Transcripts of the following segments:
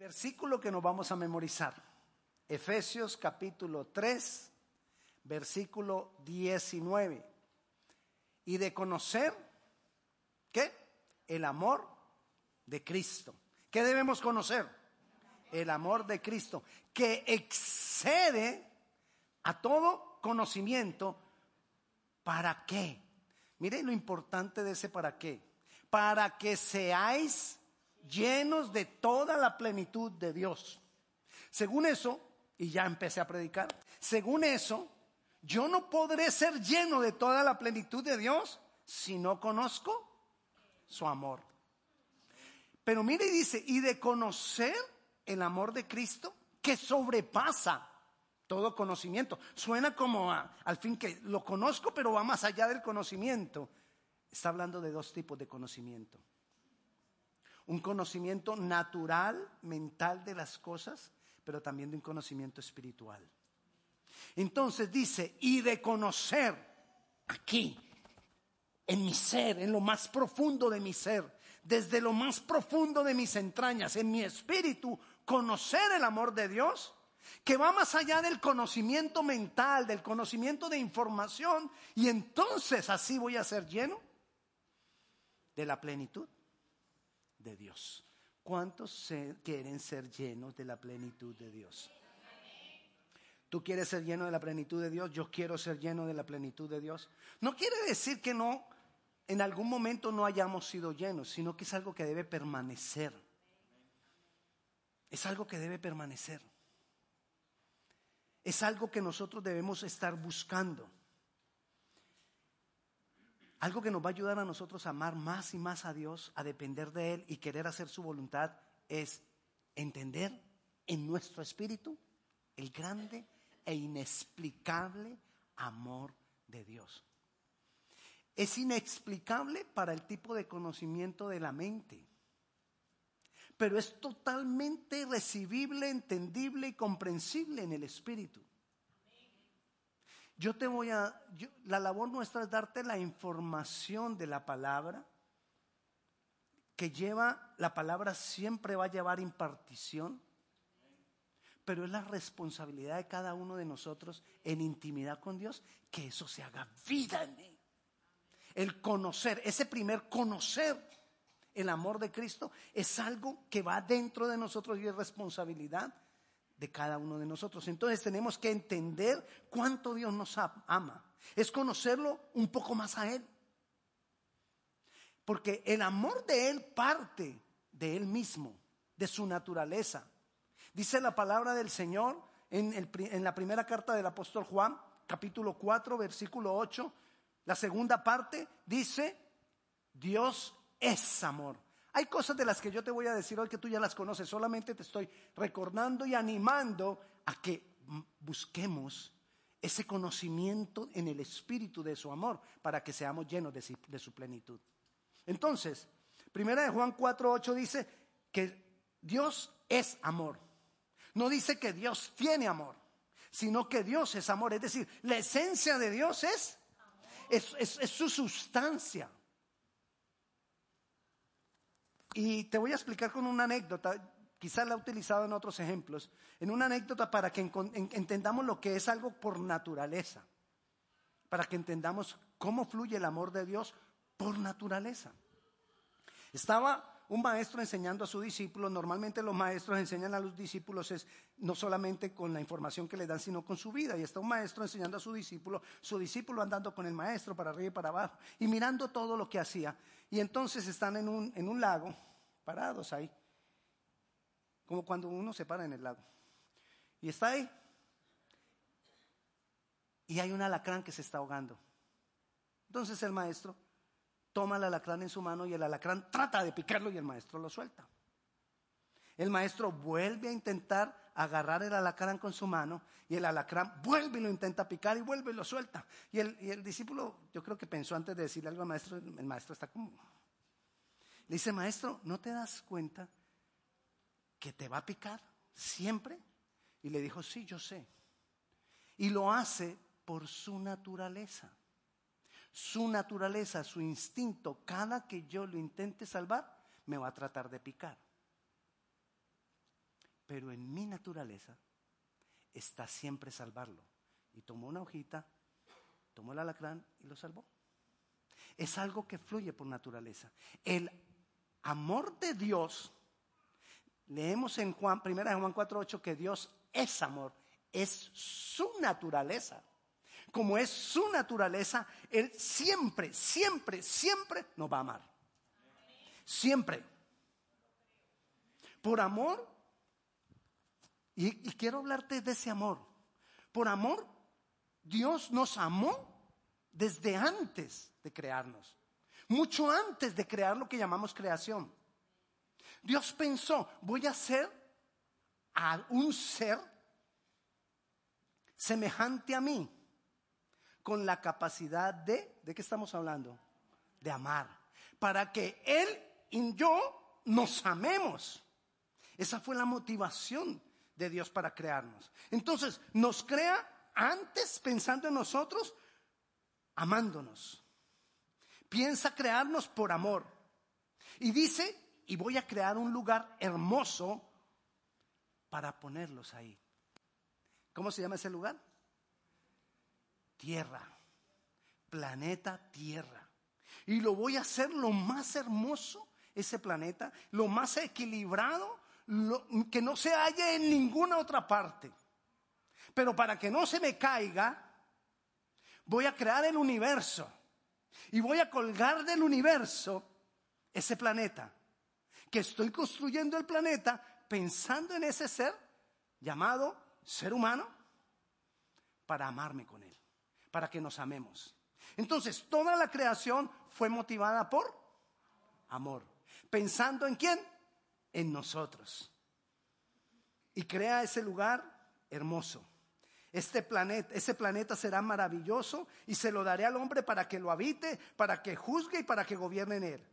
versículo que nos vamos a memorizar, Efesios capítulo 3, versículo 19. Y de conocer, ¿qué? El amor de Cristo. ¿Qué debemos conocer? El amor de Cristo, que excede a todo conocimiento. ¿Para qué? Mire lo importante de ese para qué. Para que seáis llenos de toda la plenitud de Dios. Según eso, y ya empecé a predicar, según eso, yo no podré ser lleno de toda la plenitud de Dios si no conozco su amor. Pero mire y dice, y de conocer el amor de Cristo que sobrepasa todo conocimiento. Suena como al fin que lo conozco, pero va más allá del conocimiento. Está hablando de dos tipos de conocimiento un conocimiento natural, mental de las cosas, pero también de un conocimiento espiritual. Entonces dice, y de conocer aquí, en mi ser, en lo más profundo de mi ser, desde lo más profundo de mis entrañas, en mi espíritu, conocer el amor de Dios, que va más allá del conocimiento mental, del conocimiento de información, y entonces así voy a ser lleno de la plenitud de Dios. ¿Cuántos quieren ser llenos de la plenitud de Dios? Tú quieres ser lleno de la plenitud de Dios, yo quiero ser lleno de la plenitud de Dios. No quiere decir que no, en algún momento no hayamos sido llenos, sino que es algo que debe permanecer. Es algo que debe permanecer. Es algo que nosotros debemos estar buscando. Algo que nos va a ayudar a nosotros a amar más y más a Dios, a depender de Él y querer hacer su voluntad, es entender en nuestro espíritu el grande e inexplicable amor de Dios. Es inexplicable para el tipo de conocimiento de la mente, pero es totalmente recibible, entendible y comprensible en el espíritu. Yo te voy a, la labor nuestra es darte la información de la palabra, que lleva, la palabra siempre va a llevar impartición, pero es la responsabilidad de cada uno de nosotros en intimidad con Dios que eso se haga vida en él. El conocer, ese primer conocer el amor de Cristo es algo que va dentro de nosotros y es responsabilidad de cada uno de nosotros. Entonces tenemos que entender cuánto Dios nos ama. Es conocerlo un poco más a Él. Porque el amor de Él parte de Él mismo, de su naturaleza. Dice la palabra del Señor en, en la primera carta del apóstol Juan, capítulo 4, versículo 8. La segunda parte dice, Dios es amor. Hay cosas de las que yo te voy a decir hoy que tú ya las conoces, solamente te estoy recordando y animando a que busquemos ese conocimiento en el espíritu de su amor para que seamos llenos de, su plenitud. Entonces, primera de Juan 4:8 dice que Dios es amor. No dice que Dios tiene amor, sino que Dios es amor. Es decir, la esencia de Dios es su sustancia. Y te voy a explicar con una anécdota, quizás la he utilizado en otros ejemplos, en una anécdota para que entendamos lo que es algo por naturaleza, para que entendamos cómo fluye el amor de Dios por naturaleza. Estaba un maestro enseñando a su discípulo, normalmente los maestros enseñan a los discípulos es no solamente con la información que le dan, sino con su vida. Y está un maestro enseñando a su discípulo, su discípulo andando con el maestro para arriba y para abajo, y mirando todo lo que hacía. Y entonces están en un, en un lago, parados ahí, como cuando uno se para en el lago. Y está ahí. Y hay un alacrán que se está ahogando. Entonces el maestro toma el alacrán en su mano y el alacrán trata de picarlo y el maestro lo suelta. El maestro vuelve a intentar agarrar el alacrán con su mano y el alacrán vuelve y lo intenta picar y vuelve y lo suelta. Y el, discípulo, yo creo que pensó antes de decirle algo al maestro, el maestro está como... Le dice, maestro, ¿no te das cuenta que te va a picar siempre? Y le dijo, sí, yo sé. Y lo hace por su naturaleza su naturaleza, su instinto, cada que yo lo intente salvar, me va a tratar de picar. Pero en mi naturaleza está siempre salvarlo. Y tomó una hojita, tomó el alacrán y lo salvó. Es algo que fluye por naturaleza. El amor de Dios, leemos en Juan, primera Juan 4:8 que Dios es amor, es su naturaleza. Como es su naturaleza, Él siempre, siempre, siempre nos va a amar. Siempre. Por amor, y, quiero hablarte de ese amor. Por amor, Dios nos amó desde antes de crearnos, mucho antes de crear lo que llamamos creación. Dios pensó, voy a hacer a un ser semejante a mí, con la capacidad de, ¿de qué estamos hablando? De amar, para que Él y yo nos amemos. Esa fue la motivación de Dios para crearnos. Entonces, nos crea antes pensando en nosotros, amándonos. Piensa crearnos por amor. Y dice, y voy a crear un lugar hermoso para ponerlos ahí. ¿Cómo se llama ese lugar? Tierra. Planeta Tierra. Y lo voy a hacer lo más hermoso, ese planeta, lo más equilibrado, que no se halla en ninguna otra parte. Pero para que no se me caiga, voy a crear el universo y voy a colgar del universo ese planeta. Que estoy construyendo el planeta pensando en ese ser llamado ser humano para amarme con él, para que nos amemos. Entonces, toda la creación fue motivada por amor. ¿Pensando en quién? En nosotros. Y crea ese lugar hermoso. Este planeta, ese planeta será maravilloso y se lo daré al hombre para que lo habite, para que juzgue y para que gobierne en él.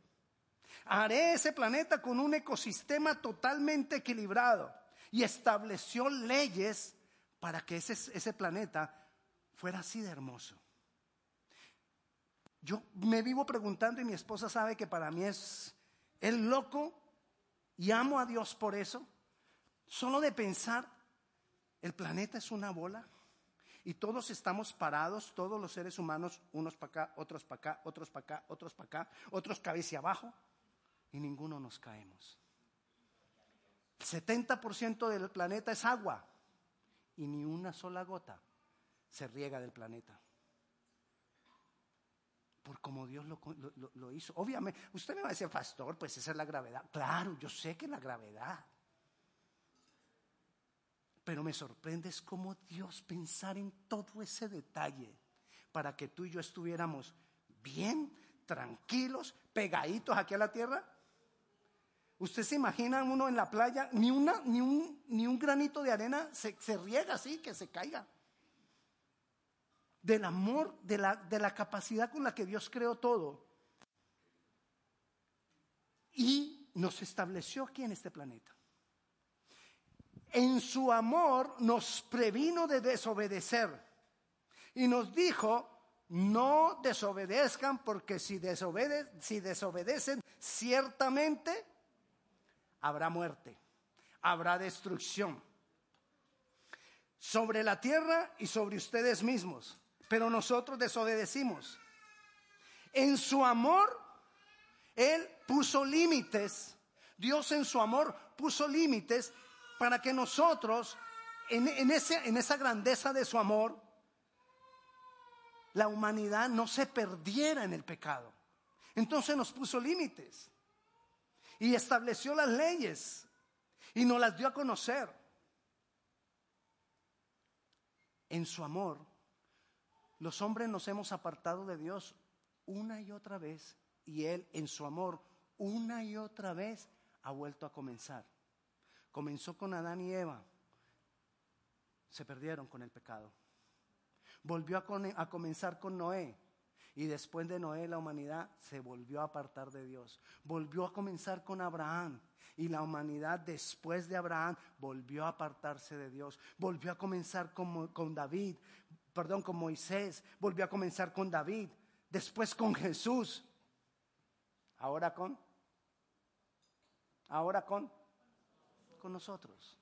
Haré ese planeta con un ecosistema totalmente equilibrado y estableció leyes para que ese, ese planeta fuera así de hermoso. Yo me vivo preguntando y mi esposa sabe que para mí es el loco y amo a Dios por eso. Solo de pensar, el planeta es una bola y todos estamos parados, todos los seres humanos, unos para acá, otros para acá, otros para acá, otros para acá, otros cabeza abajo y ninguno nos caemos. El 70% del planeta es agua y ni una sola gota se riega del planeta. Por como Dios lo, hizo. Obviamente, usted me va a decir, pastor, pues esa es la gravedad. Claro, yo sé que es la gravedad. Pero me sorprende es cómo Dios pensar en todo ese detalle para que tú y yo estuviéramos bien, tranquilos, pegaditos aquí a la tierra. Usted se imagina uno en la playa, ni, una, ni, un, ni un granito de arena se, riega así, que se caiga. Del amor, de la, de la capacidad con la que Dios creó todo. Y nos estableció aquí en este planeta. En su amor nos previno de desobedecer. Y nos dijo, no desobedezcan porque si, si desobedecen, ciertamente habrá muerte, habrá destrucción sobre la tierra y sobre ustedes mismos. Pero nosotros desobedecimos. En su amor, Él puso límites. Dios en su amor puso límites para que nosotros, en, ese, en esa grandeza de su amor, la humanidad no se perdiera en el pecado. Entonces nos puso límites y estableció las leyes y nos las dio a conocer. En su amor, los hombres nos hemos apartado de Dios una y otra vez y Él en su amor una y otra vez ha vuelto a comenzar. Comenzó con Adán y Eva, se perdieron con el pecado. Volvió a, comenzar con Noé, y después de Noé la humanidad se volvió a apartar de Dios. Volvió a comenzar con Abraham. Y la humanidad después de Abraham volvió a apartarse de Dios. Volvió a comenzar con David, perdón, con Moisés. Volvió a comenzar con David. Después con Jesús. Ahora con. Ahora con. Con nosotros.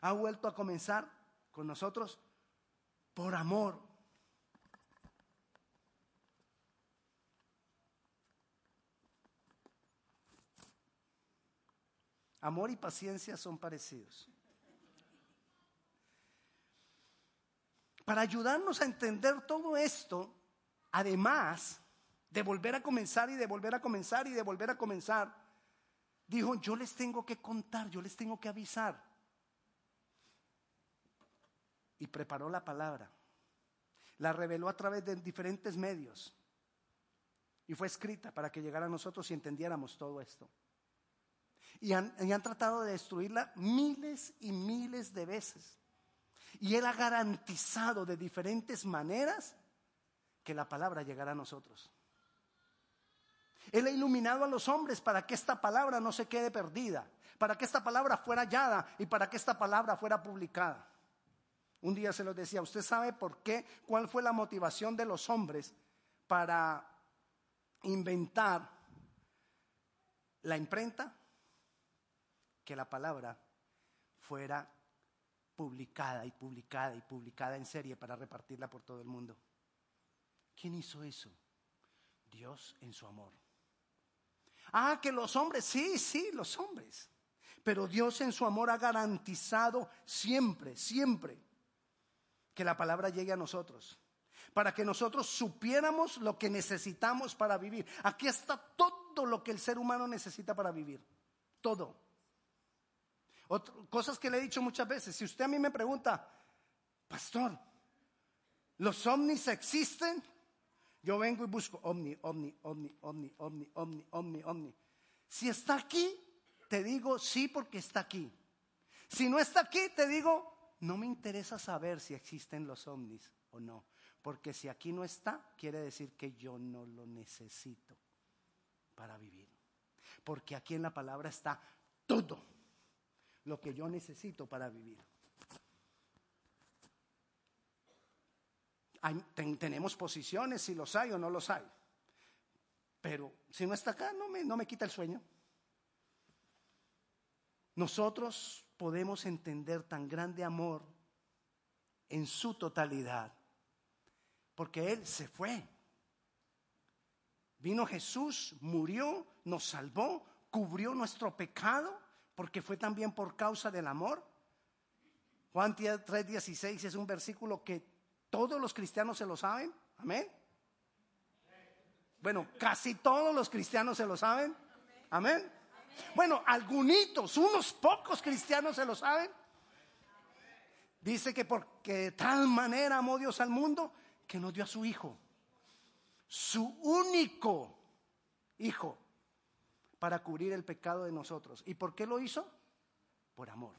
Ha vuelto a comenzar con nosotros por amor. Amor y paciencia son parecidos. Para ayudarnos a entender todo esto, además de volver a comenzar y de volver a comenzar y de volver a comenzar, dijo, yo les tengo que contar, yo les tengo que avisar. Y preparó la palabra. La reveló a través de diferentes medios. Y fue escrita para que llegara a nosotros y entendiéramos todo esto. Y han, tratado de destruirla miles y miles de veces. Y Él ha garantizado de diferentes maneras que la palabra llegará a nosotros. Él ha iluminado a los hombres para que esta palabra no se quede perdida, para que esta palabra fuera hallada y para que esta palabra fuera publicada. Un día se los decía, ¿usted sabe por qué? ¿Cuál fue la motivación de los hombres para inventar la imprenta? que la palabra fuera publicada y publicada y publicada en serie para repartirla por todo el mundo. ¿Quién hizo eso? Dios en su amor. Ah, que los hombres, sí, sí, los hombres. Pero Dios en su amor ha garantizado siempre, siempre que la palabra llegue a nosotros. Para que nosotros supiéramos lo que necesitamos para vivir. Aquí está todo lo que el ser humano necesita para vivir. Todo cosas que le he dicho muchas veces. Si usted a mí me pregunta, pastor, ¿los ovnis existen? Yo vengo y busco ovni, ovni, ovni, ovni, ovni, ovni, ovni, ovni. Si está aquí, te digo sí porque está aquí. Si no está aquí, te digo, no me interesa saber si existen los ovnis o no. Porque si aquí no está, quiere decir que yo no lo necesito para vivir. Porque aquí en la palabra está todo lo que yo necesito para vivir. tenemos posiciones, si los hay o no los hay. Pero si no está acá, no me, no me quita el sueño. Nosotros podemos entender tan grande amor en su totalidad, porque Él se fue. Vino Jesús, murió, nos salvó, cubrió nuestro pecado porque fue también por causa del amor. Juan 3:16 es un versículo que todos los cristianos se lo saben. Amén. Bueno, casi todos los cristianos se lo saben. Amén. Bueno, algunos, unos pocos cristianos se lo saben. Dice que porque de tal manera amó Dios al mundo que nos dio a su Hijo. Su único Hijo para cubrir el pecado de nosotros. ¿Y por qué lo hizo? Por amor.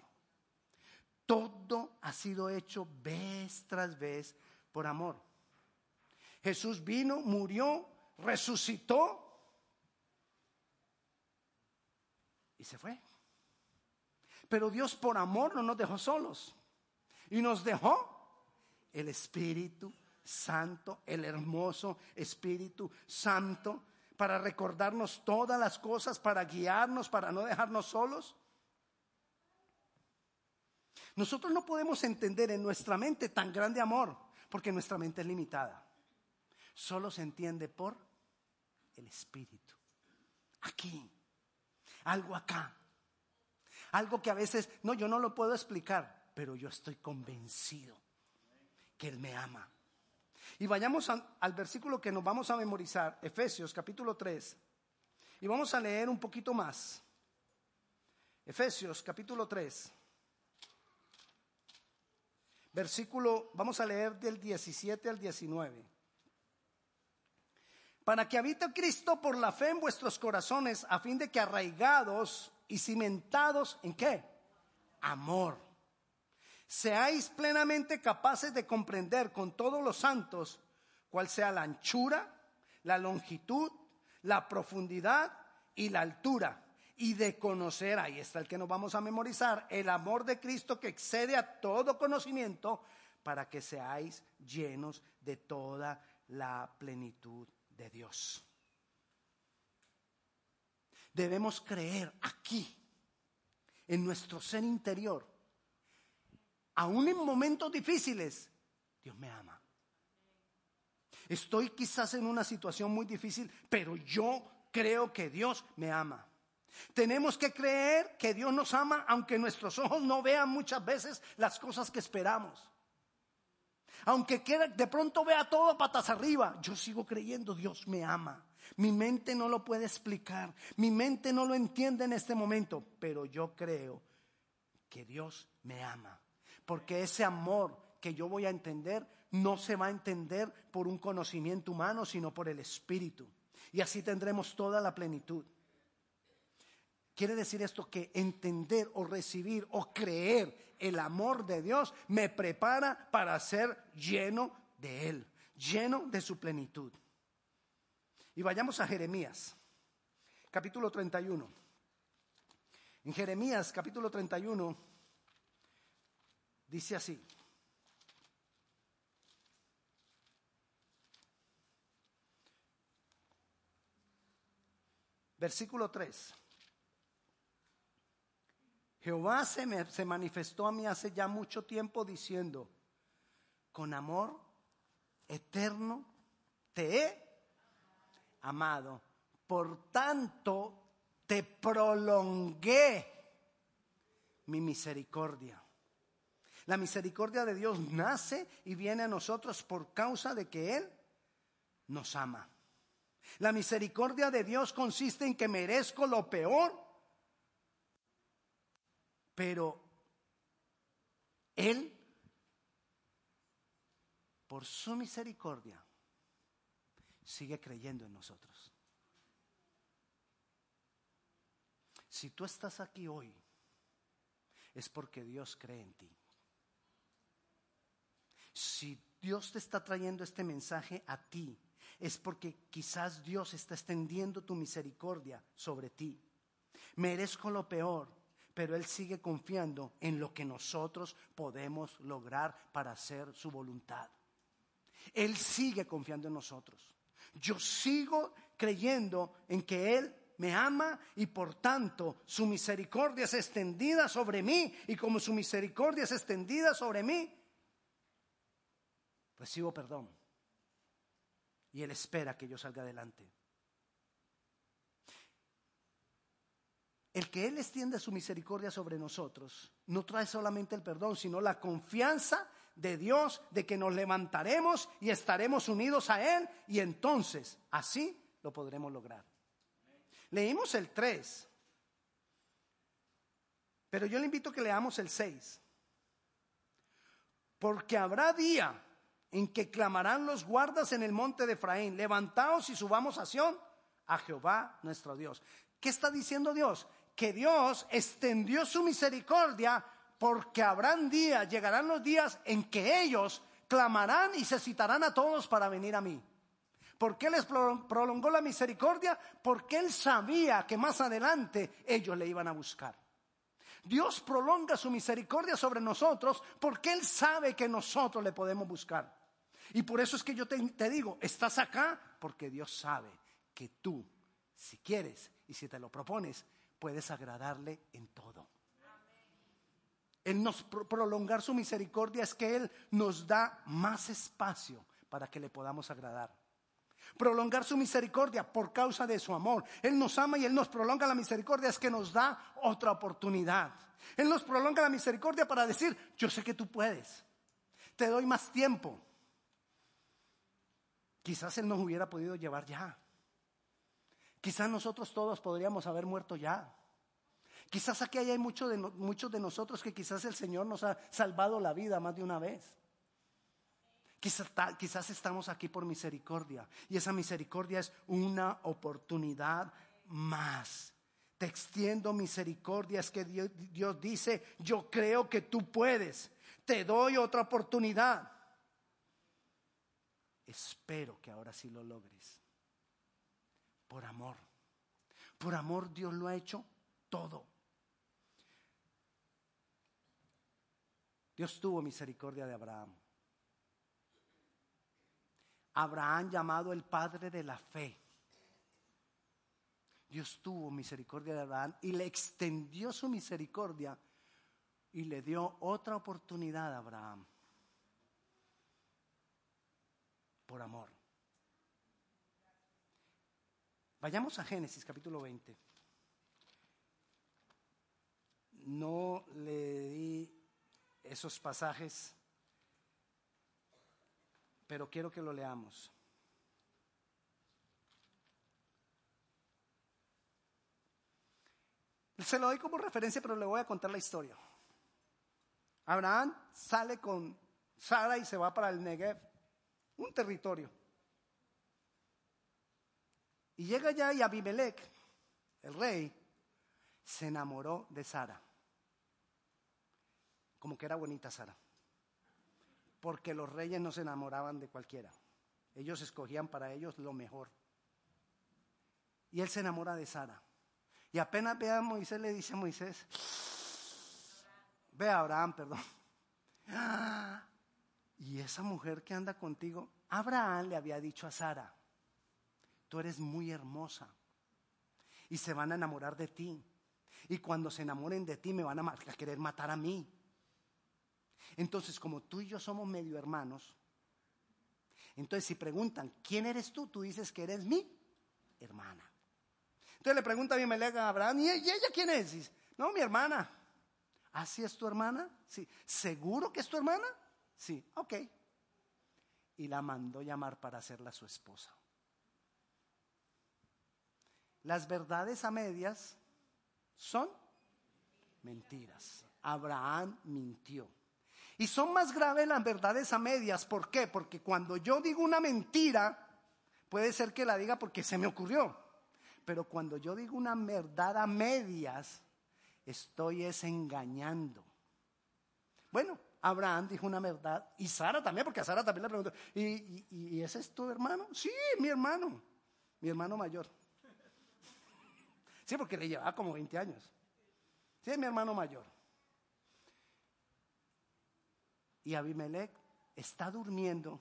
Todo ha sido hecho vez tras vez por amor. Jesús vino, murió, resucitó y se fue. Pero Dios por amor no nos dejó solos y nos dejó el Espíritu Santo, el hermoso Espíritu Santo para recordarnos todas las cosas, para guiarnos, para no dejarnos solos. Nosotros no podemos entender en nuestra mente tan grande amor, porque nuestra mente es limitada. Solo se entiende por el Espíritu. Aquí, algo acá, algo que a veces, no, yo no lo puedo explicar, pero yo estoy convencido que Él me ama. Y vayamos al versículo que nos vamos a memorizar, Efesios capítulo 3. Y vamos a leer un poquito más. Efesios capítulo 3. Versículo, vamos a leer del 17 al 19. Para que habite Cristo por la fe en vuestros corazones, a fin de que arraigados y cimentados en qué? Amor seáis plenamente capaces de comprender con todos los santos cuál sea la anchura, la longitud, la profundidad y la altura. Y de conocer, ahí está el que nos vamos a memorizar, el amor de Cristo que excede a todo conocimiento para que seáis llenos de toda la plenitud de Dios. Debemos creer aquí, en nuestro ser interior, aún en momentos difíciles, Dios me ama. Estoy quizás en una situación muy difícil, pero yo creo que Dios me ama. Tenemos que creer que Dios nos ama aunque nuestros ojos no vean muchas veces las cosas que esperamos. Aunque de pronto vea todo patas arriba, yo sigo creyendo Dios me ama. Mi mente no lo puede explicar, mi mente no lo entiende en este momento, pero yo creo que Dios me ama. Porque ese amor que yo voy a entender no se va a entender por un conocimiento humano, sino por el Espíritu. Y así tendremos toda la plenitud. Quiere decir esto que entender o recibir o creer el amor de Dios me prepara para ser lleno de Él, lleno de su plenitud. Y vayamos a Jeremías, capítulo 31. En Jeremías, capítulo 31, dice así. Versículo 3. Jehová se, me, se manifestó a mí hace ya mucho tiempo diciendo, con amor eterno te he amado, por tanto te prolongué mi misericordia. La misericordia de Dios nace y viene a nosotros por causa de que Él nos ama. La misericordia de Dios consiste en que merezco lo peor pero Él, por su misericordia, sigue creyendo en nosotros. Si tú estás aquí hoy, es porque Dios cree en ti. Si Dios te está trayendo este mensaje a ti, es porque quizás Dios está extendiendo tu misericordia sobre ti. Merezco lo peor, pero Él sigue confiando en lo que nosotros podemos lograr para hacer su voluntad. Él sigue confiando en nosotros. Yo sigo creyendo en que Él me ama y por tanto su misericordia es extendida sobre mí y como su misericordia es extendida sobre mí, recibo perdón. Y Él espera que yo salga adelante. El que Él extiende su misericordia sobre nosotros no trae solamente el perdón, sino la confianza de Dios de que nos levantaremos y estaremos unidos a Él y entonces así lo podremos lograr. Leímos el 3, pero yo le invito a que leamos el 6. Porque habrá día en que clamarán los guardas en el monte de Efraín, levantaos y subamos a Sión, a Jehová nuestro Dios. ¿Qué está diciendo Dios? que Dios extendió su misericordia porque habrán días, llegarán los días en que ellos clamarán y se citarán a todos para venir a mí. ¿Por qué les prolongó la misericordia? Porque Él sabía que más adelante ellos le iban a buscar. Dios prolonga su misericordia sobre nosotros porque Él sabe que nosotros le podemos buscar. Y por eso es que yo te, digo, estás acá porque Dios sabe que tú, si quieres y si te lo propones, puedes agradarle en todo. Él nos prolongar su misericordia es que Él nos da más espacio para que le podamos agradar. Prolongar su misericordia por causa de su amor. Él nos ama y Él nos prolonga la misericordia es que nos da otra oportunidad. Él nos prolonga la misericordia para decir, yo sé que tú puedes. Te doy más tiempo. Quizás Él nos hubiera podido llevar ya. Quizás nosotros todos podríamos haber muerto ya. Quizás aquí hay muchos de, muchos de nosotros que quizás el Señor nos ha salvado la vida más de una vez. Quizás, estamos aquí por misericordia y esa misericordia es una oportunidad más. Te extiendo misericordia, es que Dios dice, yo creo que tú puedes, te doy otra oportunidad. Espero que ahora sí lo logres por amor. Por amor Dios lo ha hecho todo. Dios tuvo misericordia de Abraham. Abraham llamado el padre de la fe. Dios tuvo misericordia de Abraham y le extendió su misericordia y le dio otra oportunidad a Abraham por amor. Vayamos a Génesis capítulo 20. No le di esos pasajes, pero quiero que lo leamos. Se lo doy como referencia, pero le voy a contar la historia. Abraham sale con Sara y se va para el Negev, un territorio. Y llega ya y Abimelech, el rey, se enamoró de Sara. Como que era bonita Sara. Porque los reyes no se enamoraban de cualquiera. Ellos escogían para ellos lo mejor. Y él se enamora de Sara. Y apenas ve a Moisés, le dice a Moisés, ve a Abraham, perdón. Y esa mujer que anda contigo, Abraham le había dicho a Sara, tú eres muy hermosa y se van a enamorar de ti. Y cuando se enamoren de ti me van a, querer matar a mí. Entonces, como tú y yo somos medio hermanos, entonces si preguntan, ¿quién eres tú? Tú dices que eres mi hermana. Entonces le pregunta a Abimelech a Abraham, ¿y ella quién es? Dice, no, mi hermana. ¿Así es tu hermana? Sí. ¿Seguro que es tu hermana? Sí, ok. Y la mandó llamar para hacerla su esposa. Las verdades a medias son mentiras. Abraham mintió. Y son más graves las verdades a medias. ¿Por qué? Porque cuando yo digo una mentira, puede ser que la diga porque se me ocurrió. Pero cuando yo digo una verdad a medias, estoy es engañando. Bueno, Abraham dijo una verdad y Sara también, porque a Sara también le preguntó, ¿y, ese es tu hermano? Sí, mi hermano, mi hermano mayor. Sí, porque le llevaba como 20 años. Sí, mi hermano mayor. Y Abimelech está durmiendo,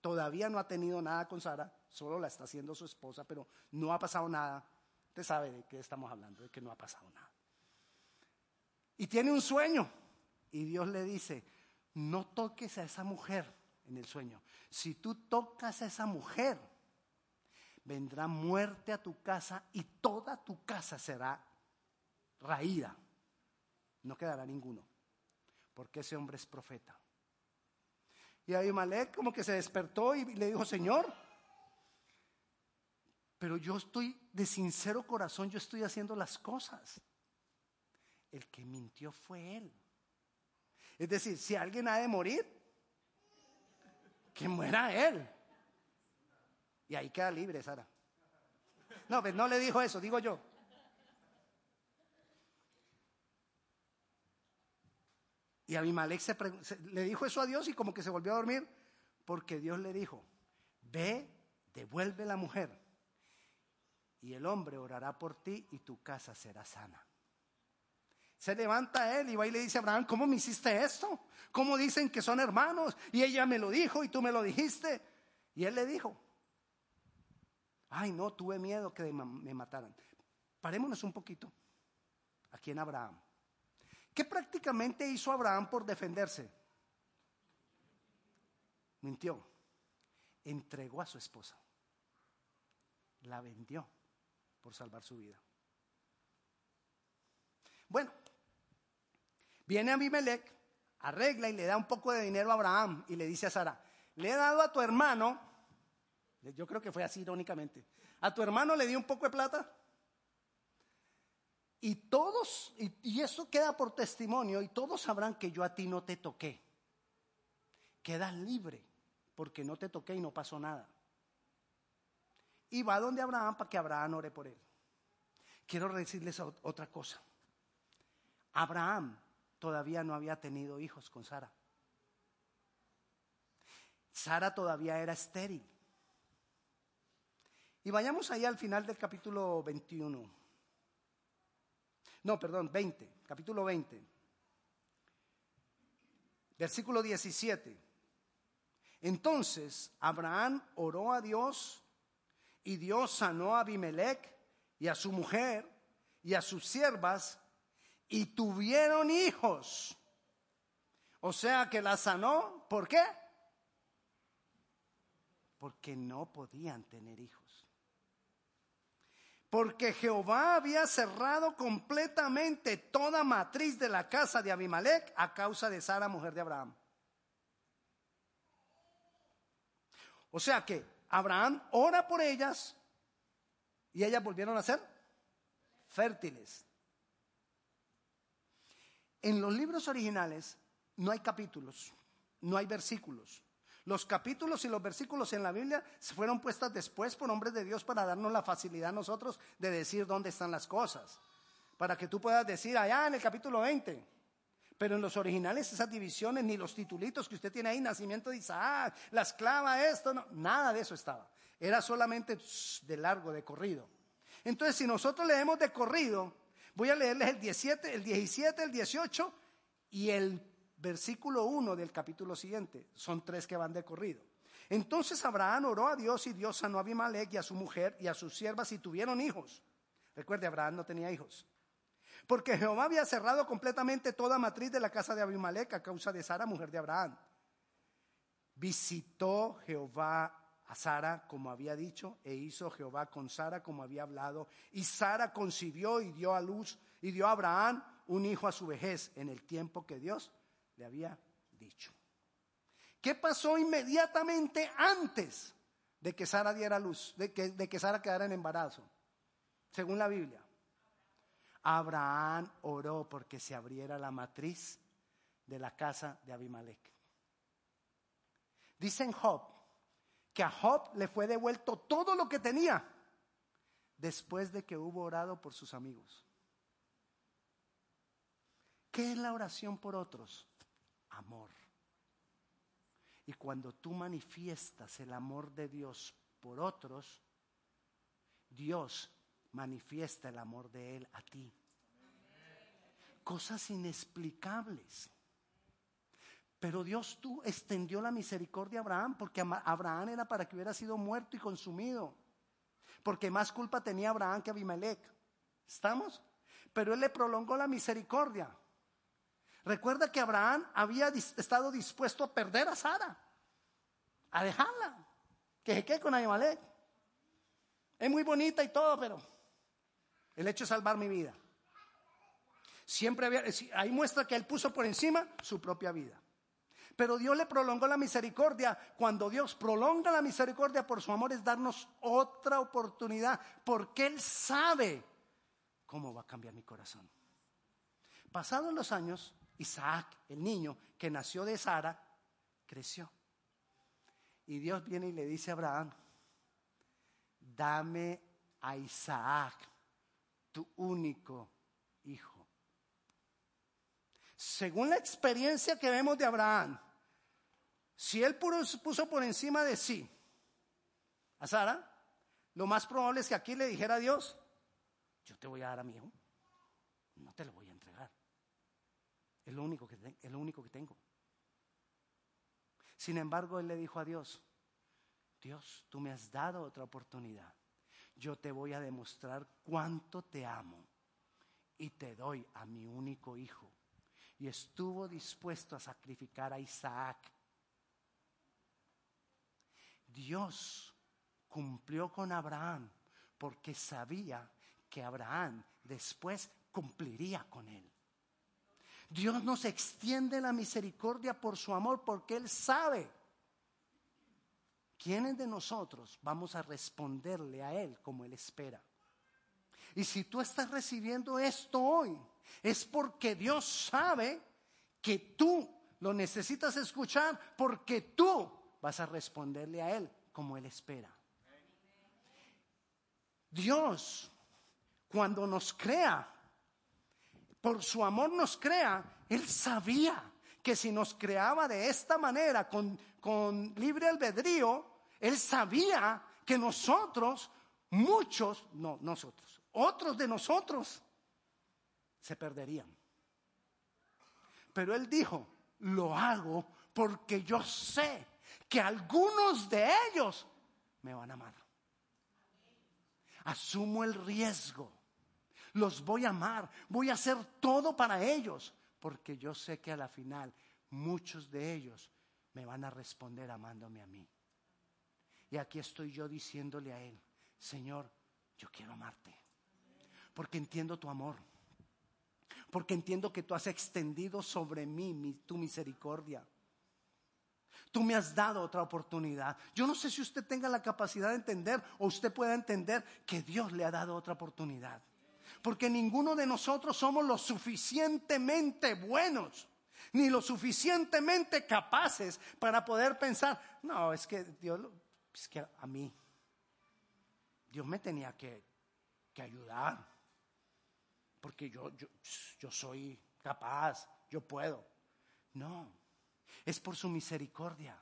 todavía no ha tenido nada con Sara, solo la está haciendo su esposa, pero no ha pasado nada. Usted sabe de qué estamos hablando, de que no ha pasado nada. Y tiene un sueño. Y Dios le dice, no toques a esa mujer en el sueño. Si tú tocas a esa mujer, vendrá muerte a tu casa y toda tu casa será raída. No quedará ninguno, porque ese hombre es profeta. Y Abimelech como que se despertó y le dijo, Señor, pero yo estoy de sincero corazón, yo estoy haciendo las cosas. El que mintió fue él. Es decir, si alguien ha de morir, que muera él. Y ahí queda libre, Sara. No, pues no le dijo eso, digo yo. Y Abimelech se, le dijo eso a Dios y como que se volvió a dormir porque Dios le dijo, ve, devuelve la mujer y el hombre orará por ti y tu casa será sana. Se levanta él y va y le dice a Abraham, ¿cómo me hiciste esto? ¿Cómo dicen que son hermanos? Y ella me lo dijo y tú me lo dijiste. Y él le dijo, ay no, tuve miedo que me mataran. Parémonos un poquito aquí en Abraham. ¿Qué prácticamente hizo Abraham por defenderse? Mintió. Entregó a su esposa. La vendió por salvar su vida. Bueno, viene Abimelech, arregla y le da un poco de dinero a Abraham y le dice a Sara, le he dado a tu hermano, yo creo que fue así irónicamente, a tu hermano le di un poco de plata. Y todos, y, y eso queda por testimonio, y todos sabrán que yo a ti no te toqué. Quedas libre, porque no te toqué y no pasó nada y va donde Abraham para que Abraham ore por él. Quiero decirles otra cosa. Abraham todavía no había tenido hijos con Sara. Sara todavía era estéril. Y vayamos ahí al final del capítulo 21. No, perdón, 20, capítulo 20. Versículo 17. Entonces Abraham oró a Dios y Dios sanó a Abimelech y a su mujer y a sus siervas y tuvieron hijos. O sea que la sanó, ¿por qué? Porque no podían tener hijos. Porque Jehová había cerrado completamente toda matriz de la casa de Abimelech a causa de Sara, mujer de Abraham. O sea que Abraham ora por ellas y ellas volvieron a ser fértiles. En los libros originales no hay capítulos, no hay versículos. Los capítulos y los versículos en la Biblia fueron puestas después por hombres de Dios para darnos la facilidad a nosotros de decir dónde están las cosas. Para que tú puedas decir allá en el capítulo 20. Pero en los originales esas divisiones, ni los titulitos que usted tiene ahí, nacimiento de Isaac, la esclava, esto, no, nada de eso estaba. Era solamente de largo, de corrido. Entonces, si nosotros leemos de corrido, voy a leerles el 17, el 17, el 18 y el versículo 1 del capítulo siguiente. Son tres que van de corrido. Entonces Abraham oró a Dios y Dios sanó a Abimelech y a su mujer y a sus siervas y tuvieron hijos. Recuerde, Abraham no tenía hijos. Porque Jehová había cerrado completamente toda matriz de la casa de Abimelech a causa de Sara, mujer de Abraham. Visitó Jehová a Sara como había dicho e hizo Jehová con Sara como había hablado. Y Sara concibió y dio a luz y dio a Abraham un hijo a su vejez en el tiempo que Dios le había dicho. ¿Qué pasó inmediatamente antes de que Sara diera luz, de que, de que Sara quedara en embarazo? Según la Biblia. Abraham oró porque se abriera la matriz de la casa de Abimelech. Dicen Job que a Job le fue devuelto todo lo que tenía después de que hubo orado por sus amigos. ¿Qué es la oración por otros? amor. Y cuando tú manifiestas el amor de Dios por otros, Dios manifiesta el amor de Él a ti. Cosas inexplicables. Pero Dios tú extendió la misericordia a Abraham porque Abraham era para que hubiera sido muerto y consumido. Porque más culpa tenía Abraham que Abimelech. ¿Estamos? Pero Él le prolongó la misericordia. Recuerda que Abraham había estado dispuesto a perder a Sara, a dejarla, que se quede con Abimelech. Es muy bonita y todo, pero el hecho es salvar mi vida. Siempre había, ahí muestra que él puso por encima su propia vida. Pero Dios le prolongó la misericordia. Cuando Dios prolonga la misericordia por su amor es darnos otra oportunidad, porque Él sabe cómo va a cambiar mi corazón. Pasados los años, Isaac, el niño que nació de Sara, creció. Y Dios viene y le dice a Abraham, dame a Isaac, tu único hijo. Según la experiencia que vemos de Abraham, si él puso por encima de sí a Sara, lo más probable es que aquí le dijera a Dios, yo te voy a dar a mi hijo, no te lo voy a es lo único que, es lo único que tengo. Sin embargo, él le dijo a Dios, Dios, tú me has dado otra oportunidad. Yo te voy a demostrar cuánto te amo y te doy a mi único hijo. Y estuvo dispuesto a sacrificar a Isaac. Dios cumplió con Abraham porque sabía que Abraham después cumpliría con él. Dios nos extiende la misericordia por su amor porque Él sabe quiénes de nosotros vamos a responderle a Él como Él espera. Y si tú estás recibiendo esto hoy, es porque Dios sabe que tú lo necesitas escuchar porque tú vas a responderle a Él como Él espera. Dios, cuando nos crea, por su amor nos crea, Él sabía que si nos creaba de esta manera, con, con libre albedrío, Él sabía que nosotros, muchos, no nosotros, otros de nosotros, se perderían. Pero Él dijo, lo hago porque yo sé que algunos de ellos me van a amar. Asumo el riesgo los voy a amar, voy a hacer todo para ellos, porque yo sé que a la final muchos de ellos me van a responder amándome a mí. Y aquí estoy yo diciéndole a Él, Señor, yo quiero amarte, porque entiendo tu amor, porque entiendo que tú has extendido sobre mí tu misericordia. Tú me has dado otra oportunidad. Yo no sé si usted tenga la capacidad de entender o usted pueda entender que Dios le ha dado otra oportunidad. Porque ninguno de nosotros somos lo suficientemente buenos ni lo suficientemente capaces para poder pensar, no, es que Dios, es que a mí, Dios me tenía que, que ayudar, porque yo, yo, yo soy capaz, yo puedo. No, es por su misericordia.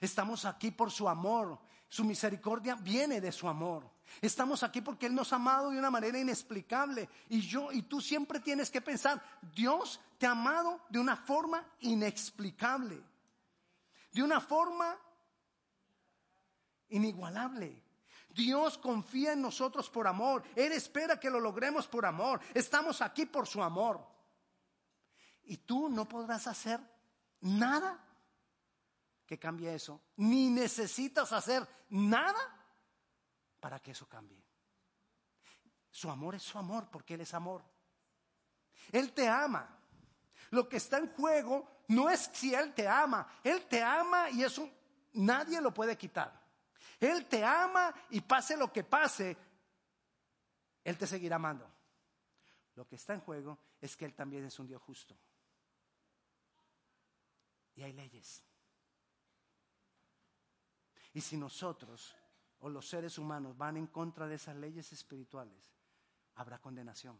Estamos aquí por su amor. Su misericordia viene de su amor. Estamos aquí porque Él nos ha amado de una manera inexplicable. Y yo y tú siempre tienes que pensar, Dios te ha amado de una forma inexplicable. De una forma inigualable. Dios confía en nosotros por amor. Él espera que lo logremos por amor. Estamos aquí por su amor. Y tú no podrás hacer nada que cambie eso. Ni necesitas hacer nada para que eso cambie. Su amor es su amor porque Él es amor. Él te ama. Lo que está en juego no es si Él te ama. Él te ama y eso nadie lo puede quitar. Él te ama y pase lo que pase, Él te seguirá amando. Lo que está en juego es que Él también es un Dios justo. Y hay leyes. Y si nosotros o los seres humanos van en contra de esas leyes espirituales, habrá condenación.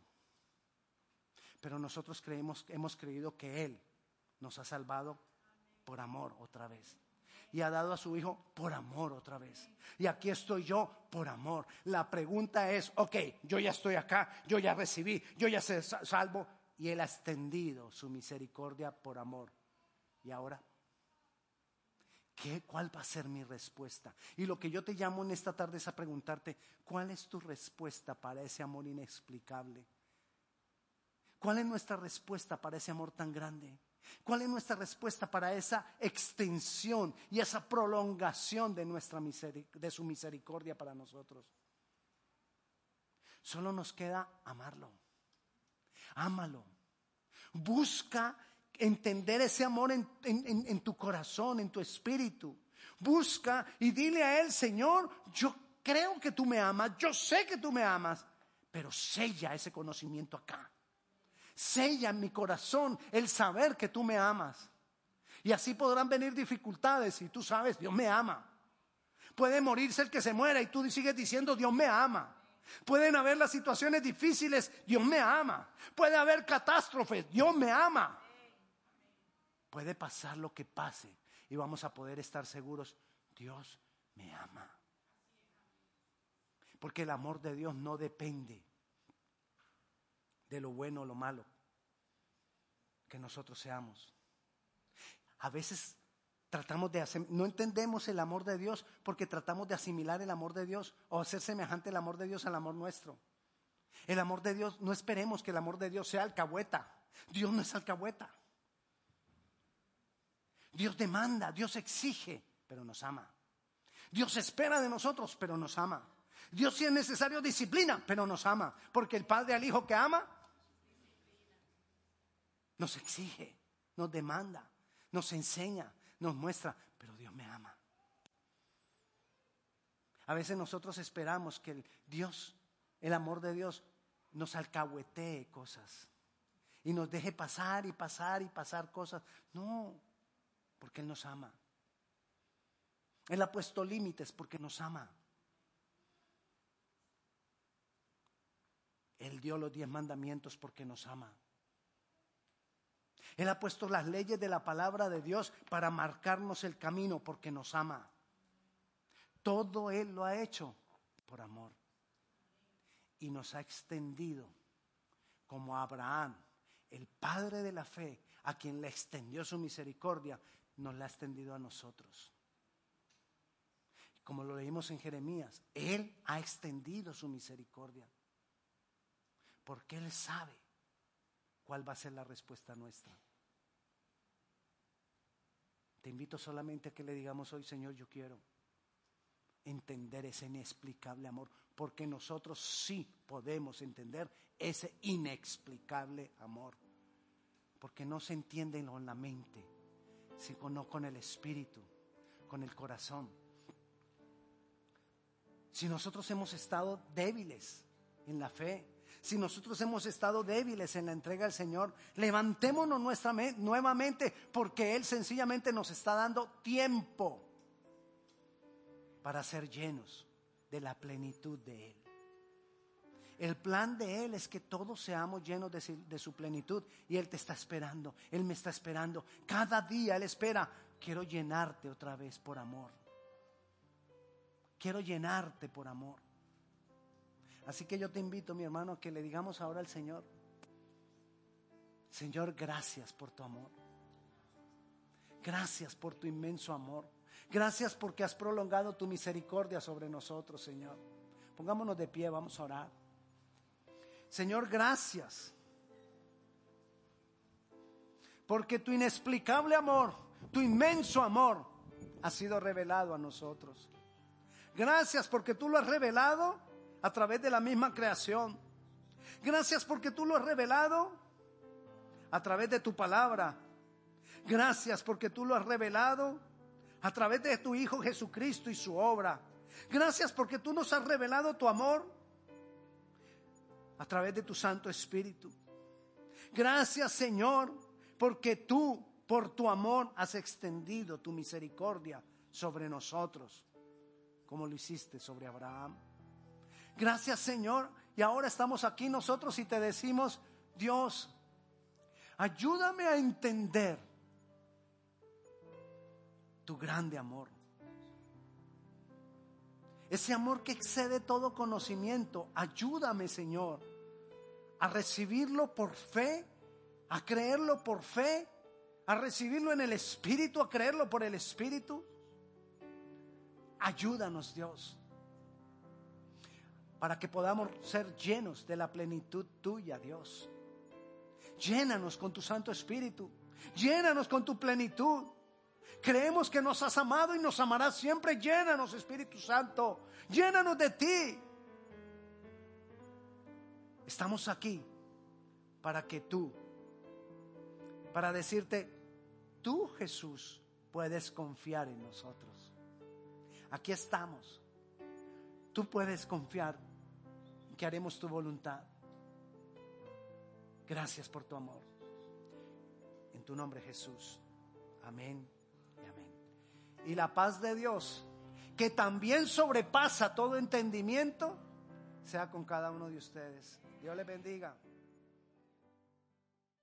Pero nosotros creemos, hemos creído que Él nos ha salvado por amor otra vez. Y ha dado a su Hijo por amor otra vez. Y aquí estoy yo por amor. La pregunta es, ok, yo ya estoy acá, yo ya recibí, yo ya sé salvo. Y Él ha extendido su misericordia por amor. ¿Y ahora? ¿Qué, ¿Cuál va a ser mi respuesta? Y lo que yo te llamo en esta tarde es a preguntarte, ¿cuál es tu respuesta para ese amor inexplicable? ¿Cuál es nuestra respuesta para ese amor tan grande? ¿Cuál es nuestra respuesta para esa extensión y esa prolongación de, nuestra de su misericordia para nosotros? Solo nos queda amarlo. Ámalo. Busca entender ese amor en, tu corazón, en tu espíritu. Busca y dile a Él, Señor, yo creo que tú me amas, yo sé que tú me amas, pero sella ese conocimiento acá. Sella en mi corazón el saber que tú me amas. Y así podrán venir dificultades y tú sabes, Dios me ama. Puede morirse el que se muera y tú sigues diciendo, Dios me ama. Pueden haber las situaciones difíciles, Dios me ama. Puede haber catástrofes, Dios me ama. Puede pasar lo que pase y vamos a poder estar seguros, Dios me ama. Porque el amor de Dios no depende de lo bueno o lo malo que nosotros seamos. A veces tratamos de no entendemos el amor de Dios porque tratamos de asimilar el amor de Dios o hacer semejante el amor de Dios al amor nuestro. El amor de Dios, no esperemos que el amor de Dios sea alcahueta. Dios no es alcahueta. Dios demanda, Dios exige, pero nos ama. Dios espera de nosotros, pero nos ama. Dios si es necesario disciplina, pero nos ama. Porque el Padre al Hijo que ama, nos exige, nos demanda, nos enseña, nos muestra, pero Dios me ama. A veces nosotros esperamos que el Dios, el amor de Dios, nos alcahuetee cosas y nos deje pasar y pasar y pasar cosas. No, porque Él nos ama. Él ha puesto límites porque nos ama. Él dio los diez mandamientos porque nos ama. Él ha puesto las leyes de la palabra de Dios para marcarnos el camino porque nos ama. Todo Él lo ha hecho por amor. Y nos ha extendido como Abraham, el padre de la fe, a quien le extendió su misericordia, nos la ha extendido a nosotros. Como lo leímos en Jeremías, Él ha extendido su misericordia. Porque Él sabe cuál va a ser la respuesta nuestra. Te invito solamente a que le digamos hoy, Señor, yo quiero entender ese inexplicable amor, porque nosotros sí podemos entender ese inexplicable amor, porque no se entiende con la mente, sino con el espíritu, con el corazón. Si nosotros hemos estado débiles en la fe, si nosotros hemos estado débiles en la entrega al Señor, levantémonos nuevamente porque Él sencillamente nos está dando tiempo para ser llenos de la plenitud de Él. El plan de Él es que todos seamos llenos de, su plenitud y Él te está esperando, Él me está esperando. Cada día Él espera, quiero llenarte otra vez por amor. Quiero llenarte por amor. Así que yo te invito, mi hermano, a que le digamos ahora al Señor, Señor, gracias por tu amor. Gracias por tu inmenso amor. Gracias porque has prolongado tu misericordia sobre nosotros, Señor. Pongámonos de pie, vamos a orar. Señor, gracias. Porque tu inexplicable amor, tu inmenso amor, ha sido revelado a nosotros. Gracias porque tú lo has revelado a través de la misma creación. Gracias porque tú lo has revelado a través de tu palabra. Gracias porque tú lo has revelado a través de tu Hijo Jesucristo y su obra. Gracias porque tú nos has revelado tu amor a través de tu Santo Espíritu. Gracias Señor porque tú por tu amor has extendido tu misericordia sobre nosotros, como lo hiciste sobre Abraham. Gracias Señor. Y ahora estamos aquí nosotros y te decimos, Dios, ayúdame a entender tu grande amor. Ese amor que excede todo conocimiento. Ayúdame, Señor, a recibirlo por fe, a creerlo por fe, a recibirlo en el Espíritu, a creerlo por el Espíritu. Ayúdanos, Dios para que podamos ser llenos de la plenitud tuya, Dios. Llénanos con tu Santo Espíritu, llénanos con tu plenitud. Creemos que nos has amado y nos amarás siempre. Llénanos, Espíritu Santo, llénanos de ti. Estamos aquí para que tú, para decirte, tú Jesús, puedes confiar en nosotros. Aquí estamos. Tú puedes confiar que haremos tu voluntad. Gracias por tu amor. En tu nombre Jesús. Amén. Y la paz de Dios, que también sobrepasa todo entendimiento, sea con cada uno de ustedes. Dios les bendiga.